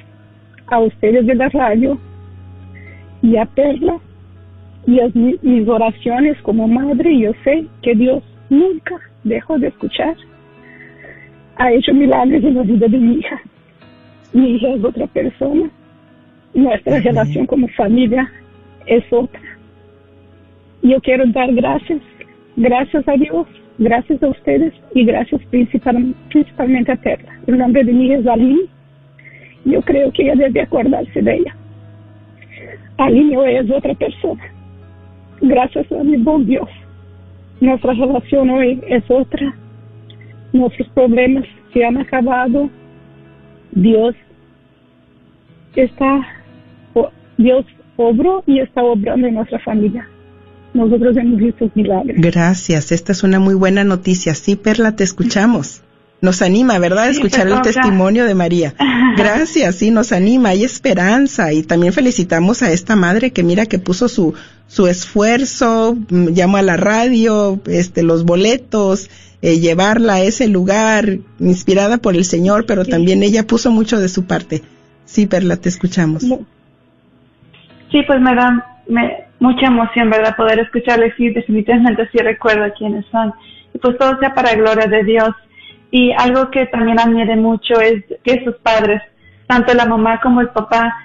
a ustedes de la radio y a Perla, y a mi- mis oraciones como madre, yo sé que Dios nunca dejó de escuchar. Ha hecho milagros en la vida de mi hija. Mi hija es otra persona. Nuestra relación como familia es otra. Yo quiero dar gracias, gracias a Dios, gracias a ustedes y gracias principal- principalmente a Perla. El nombre de hija es Aline. Yo creo que ella debe acordarse de ella. Aline hoy es otra persona gracias a mi buen Dios. Nuestra relación hoy es otra. Nuestros problemas se han acabado. Dios está, Dios obró y está obrando en nuestra familia. Nosotros hemos visto milagros. Gracias, esta es una muy buena noticia. Sí, Perla, te escuchamos. Nos anima, ¿verdad? Sí, Escuchar el testimonio de María. Gracias, sí, nos anima, hay esperanza. Y también felicitamos a esta madre que mira que puso su, su esfuerzo, mm, llamó a la radio, este, los boletos, eh, llevarla a ese lugar, inspirada por el Señor, pero también ella puso mucho de su parte. Sí, Perla, te escuchamos. Sí, pues me da me- mucha emoción, ¿verdad? Poder escucharles y definitivamente sí recuerdo quiénes son. Y pues todo sea para gloria de Dios. Y algo que también admire mucho es que sus padres, tanto la mamá como el papá,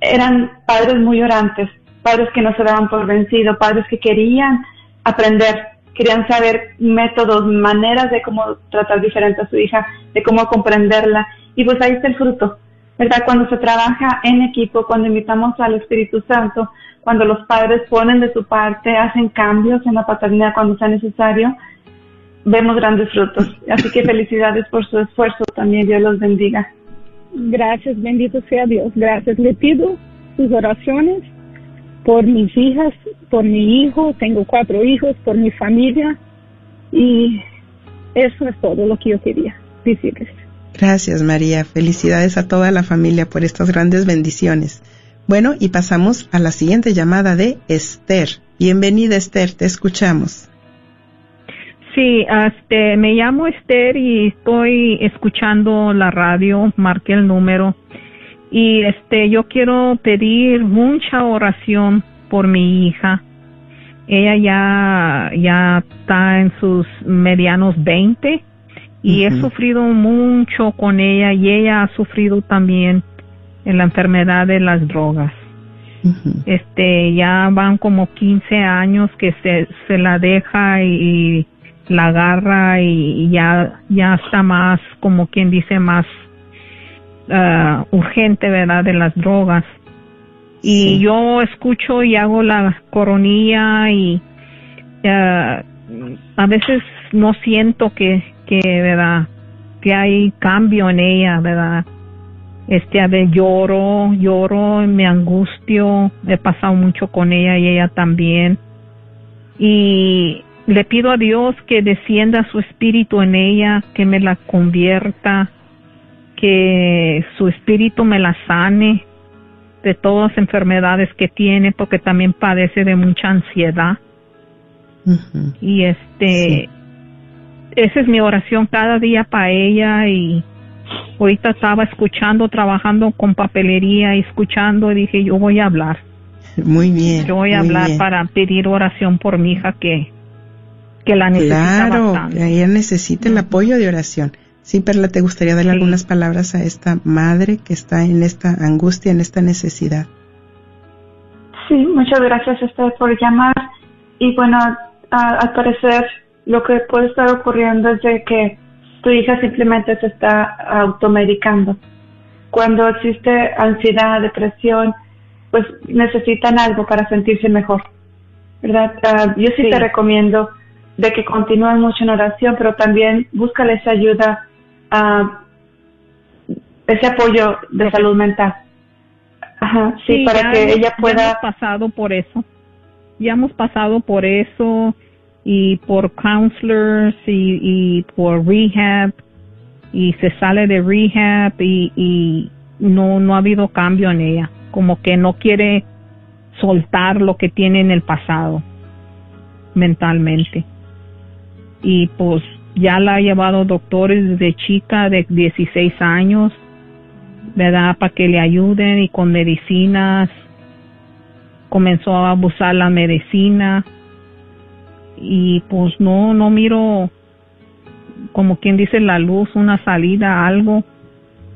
eran padres muy orantes, padres que no se daban por vencido, padres que querían aprender, querían saber métodos, maneras de cómo tratar diferente a su hija, de cómo comprenderla. Y pues ahí está el fruto, ¿verdad? Cuando se trabaja en equipo, cuando invitamos al Espíritu Santo, cuando los padres ponen de su parte, hacen cambios en la paternidad cuando sea necesario, vemos grandes frutos. Así que felicidades por su esfuerzo también, Dios los bendiga. Gracias, bendito sea Dios. Gracias. Le pido sus oraciones por mis hijas, por mi hijo. Tengo cuatro hijos, por mi familia. Y eso es todo lo que yo quería decirles. Gracias, María. Felicidades a toda la familia por estas grandes bendiciones. Bueno, y pasamos a la siguiente llamada de Esther. Bienvenida, Esther, te escuchamos. Sí, este, me llamo Esther y estoy escuchando la radio, marqué el número y este, yo quiero pedir mucha oración por mi hija. Ella ya, ya está en sus medianos 20 y he sufrido mucho con ella y ella ha sufrido también en la enfermedad de las drogas. Este ya van como 15 años que se, se la deja y, y la agarra y, y ya ya está más como quien dice más ah, urgente verdad de las drogas. Y Sí. yo escucho y hago la coronilla y ah, a veces no siento que que verdad que hay cambio en ella verdad este a ver lloro lloro me angustio he pasado mucho con ella y ella también. Y le pido a Dios que descienda su espíritu en ella que me la convierta que su espíritu me la sane de todas las enfermedades que tiene porque también padece de mucha ansiedad. Y este Sí. Esa es mi oración cada día para ella y ahorita estaba escuchando trabajando con papelería y escuchando y dije yo voy a hablar Muy bien. yo voy a hablar bien. para pedir oración por mi hija que que la necesita Claro, bastante ella necesita el apoyo de oración. Sí, Perla, ¿te gustaría darle Sí. algunas palabras a esta madre que está en esta angustia, en esta necesidad? Sí, muchas gracias Esther por llamar. Y bueno, a- al parecer lo que puede estar ocurriendo es de que tu hija simplemente se está automedicando. Cuando existe ansiedad, depresión, pues necesitan algo para sentirse mejor. ¿Verdad? Ah, yo sí, Sí. te recomiendo de que continúen mucho en oración, pero también búscale esa ayuda, ah, ese apoyo de salud mental. Ajá, sí, para ya que ella ya pueda hemos pasado por eso ya hemos pasado por eso y por counselors y, y por rehab y se sale de rehab y, y no no ha habido cambio en ella como que no quiere soltar lo que tiene en el pasado mentalmente y pues ya la ha llevado doctores desde chica de 16 años ¿verdad? Para que le ayuden y con medicinas. Comenzó a abusar la medicina y pues no, no miro como quien dice la luz, una salida, algo.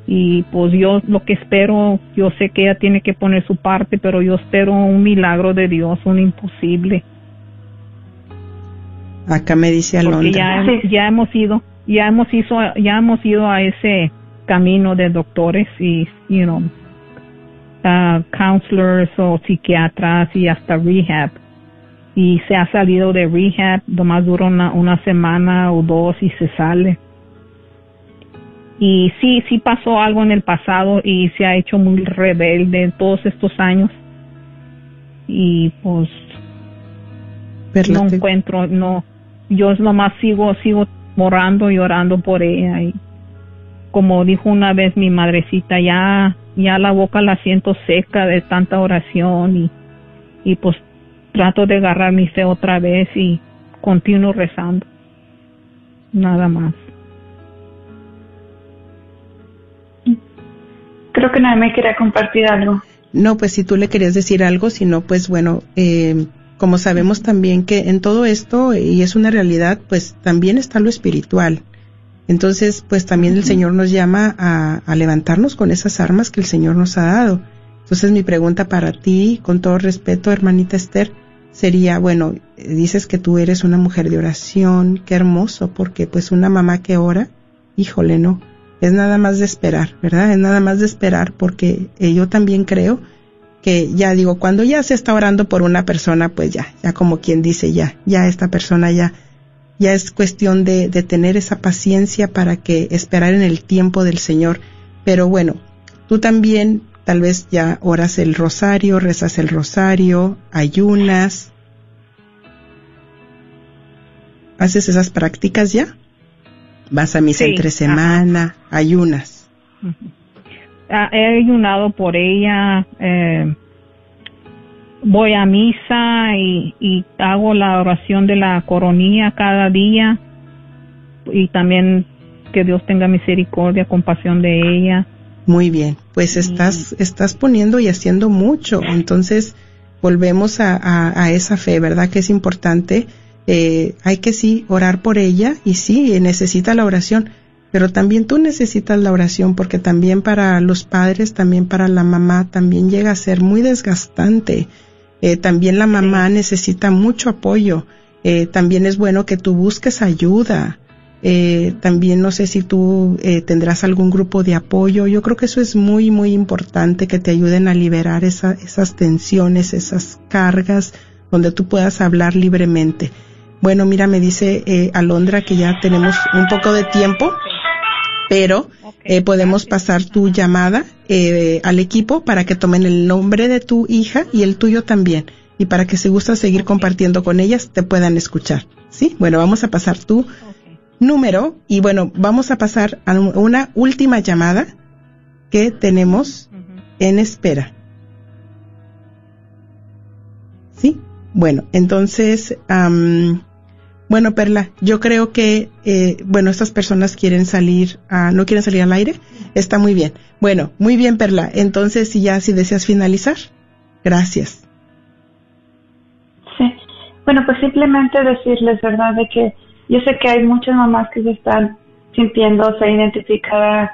Y pues yo lo que espero, yo sé que ella tiene que poner su parte, pero yo espero un milagro de Dios, un imposible. Acá me dice Porque Alondra. ya, Sí. ya hemos ido, ya hemos ido, ya hemos ido a ese camino de doctores y, you know, uh, counselors o psiquiatras y hasta rehab. Y se ha salido de rehab, nomás dura una, una semana o dos y se sale. Y sí, sí pasó algo en el pasado y se ha hecho muy rebelde en todos estos años. Y pues no encuentro, no, yo nomás sigo, sigo orando y orando por ella y como dijo una vez mi madrecita, ya, ya la boca la siento seca de tanta oración y, y pues trato de agarrar mi fe otra vez y continúo rezando. Nada más. Creo que nadie me quería compartir algo. No, pues si tú le querías decir algo, si no, pues bueno, eh, como sabemos también que en todo esto, y es una realidad, pues también está lo espiritual. Entonces, pues también el Señor nos llama a, a levantarnos con esas armas que el Señor nos ha dado. Entonces mi pregunta para ti, con todo respeto, hermanita Esther, sería, bueno, dices que tú eres una mujer de oración, qué hermoso, porque pues una mamá que ora, híjole, no, es nada más de esperar, ¿verdad? Es nada más de esperar porque eh, yo también creo que ya digo, cuando ya se está orando por una persona, pues ya, ya como quien dice, ya, ya esta persona ya, ya es cuestión de, de tener esa paciencia para que esperar en el tiempo del Señor. Pero bueno, tú también tal vez ya oras el rosario, rezas el rosario, ayunas. ¿Haces esas prácticas ya? Vas a misa Sí, entre ajá. semana, ayunas. Ah, he ayunado por ella, eh, voy a misa y, y hago la oración de la coronilla cada día y también que Dios tenga misericordia, compasión de ella. Muy bien, pues estás, estás poniendo y haciendo mucho. Entonces, volvemos a, a, a esa fe, ¿verdad? Que es importante. Eh, hay que sí orar por ella y sí, necesita la oración, pero también tú necesitas la oración porque también para los padres, también para la mamá, también llega a ser muy desgastante. Eh, también la mamá necesita mucho apoyo. Eh, también es bueno que tú busques ayuda. Eh, también no sé si tú eh, tendrás algún grupo de apoyo. Yo creo que eso es muy, muy importante que te ayuden a liberar esa, esas tensiones, esas cargas, donde tú puedas hablar libremente. Bueno, mira, me dice eh, Alondra que ya tenemos un poco de tiempo, pero eh, podemos pasar tu llamada eh, al equipo para que tomen el nombre de tu hija y el tuyo también. Y para que si gustas seguir compartiendo con ellas, te puedan escuchar. ¿Sí? Bueno, vamos a pasar tu número y bueno, vamos a pasar a un- una última llamada que tenemos en espera. ¿Sí? Bueno, entonces, am, bueno, Perla, yo creo que, eh, bueno, estas personas quieren salir, a, no quieren salir al aire. Está muy bien. Bueno, muy bien, Perla. Entonces, si ya, si deseas finalizar. Gracias. Sí. Bueno, pues simplemente decirles, ¿verdad? De que yo sé que hay muchas mamás que se están sintiéndose identificadas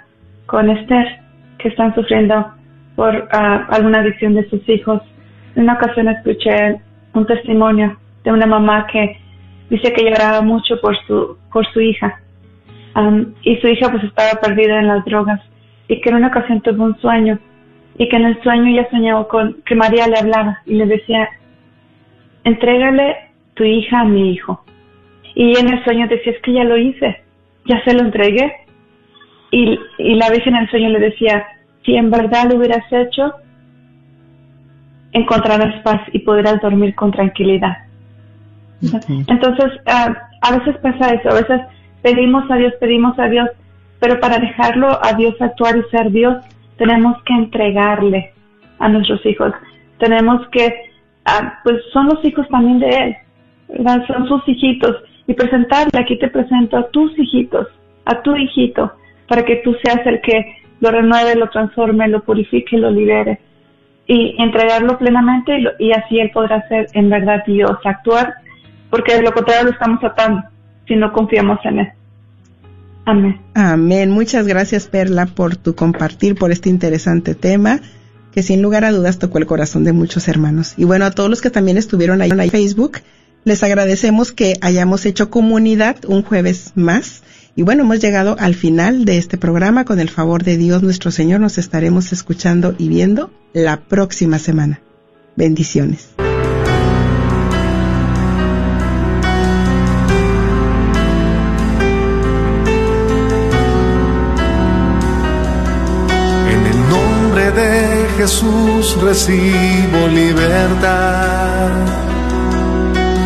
con Esther, que están sufriendo por ah, alguna adicción de sus hijos. En una ocasión escuché un testimonio de una mamá que dice que lloraba mucho por su, por su hija. Am, y su hija pues estaba perdida en las drogas y que en una ocasión tuvo un sueño y que en el sueño ella soñó con que María le hablaba y le decía, entrégale tu hija a mi hijo. Y en el sueño decía, es que ya lo hice, ya se lo entregué. Y, y la Virgen en el sueño le decía, si en verdad lo hubieras hecho, encontrarás paz y podrás dormir con tranquilidad. Entonces, ah, a veces pasa eso, a veces pedimos a Dios, pedimos a Dios, pero para dejarlo a Dios actuar y ser Dios, tenemos que entregarle a nuestros hijos. Tenemos que, ah, pues son los hijos también de Él, ¿verdad? son sus hijitos, y presentarle, aquí te presento a tus hijitos, a tu hijito, para que tú seas el que lo renueve, lo transforme, lo purifique, lo libere y entregarlo plenamente y, lo- y así Él podrá ser en verdad Dios, actuar, porque de lo contrario lo estamos atando si no confiamos en Él. Amén. Amén. Muchas gracias, Perla, por tu compartir, por este interesante tema que sin lugar a dudas tocó el corazón de muchos hermanos. Y bueno, a todos los que también estuvieron ahí en Facebook, les agradecemos que hayamos hecho comunidad un jueves más. Y bueno, hemos llegado al final de este programa. Con el favor de Dios nuestro Señor nos estaremos escuchando y viendo la próxima semana. Bendiciones. En el nombre de Jesús recibo libertad.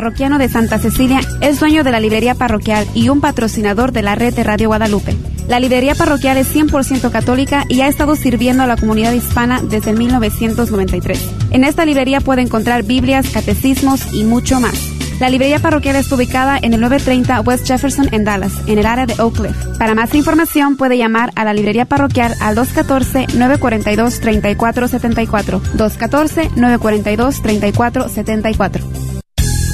parroquiano de Santa Cecilia, es dueño de la librería parroquial y un patrocinador de la red de Radio Guadalupe. La librería parroquial es 100% católica y ha estado sirviendo a la comunidad hispana desde el 1993. En esta librería puede encontrar Biblias, catecismos y mucho más. La librería parroquial está ubicada en el 930 West Jefferson en Dallas, en el área de Oak Cliff. Para más información puede llamar a la librería parroquial al 214-942-3474. 214-942-3474.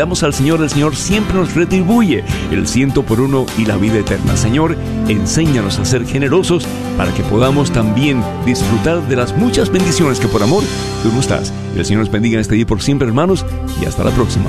damos al Señor, el Señor siempre nos retribuye el ciento por uno y la vida eterna. Señor, enséñanos a ser generosos para que podamos también disfrutar de las muchas bendiciones que por amor tú nos das. El Señor nos bendiga en este día por siempre, hermanos, y hasta la próxima.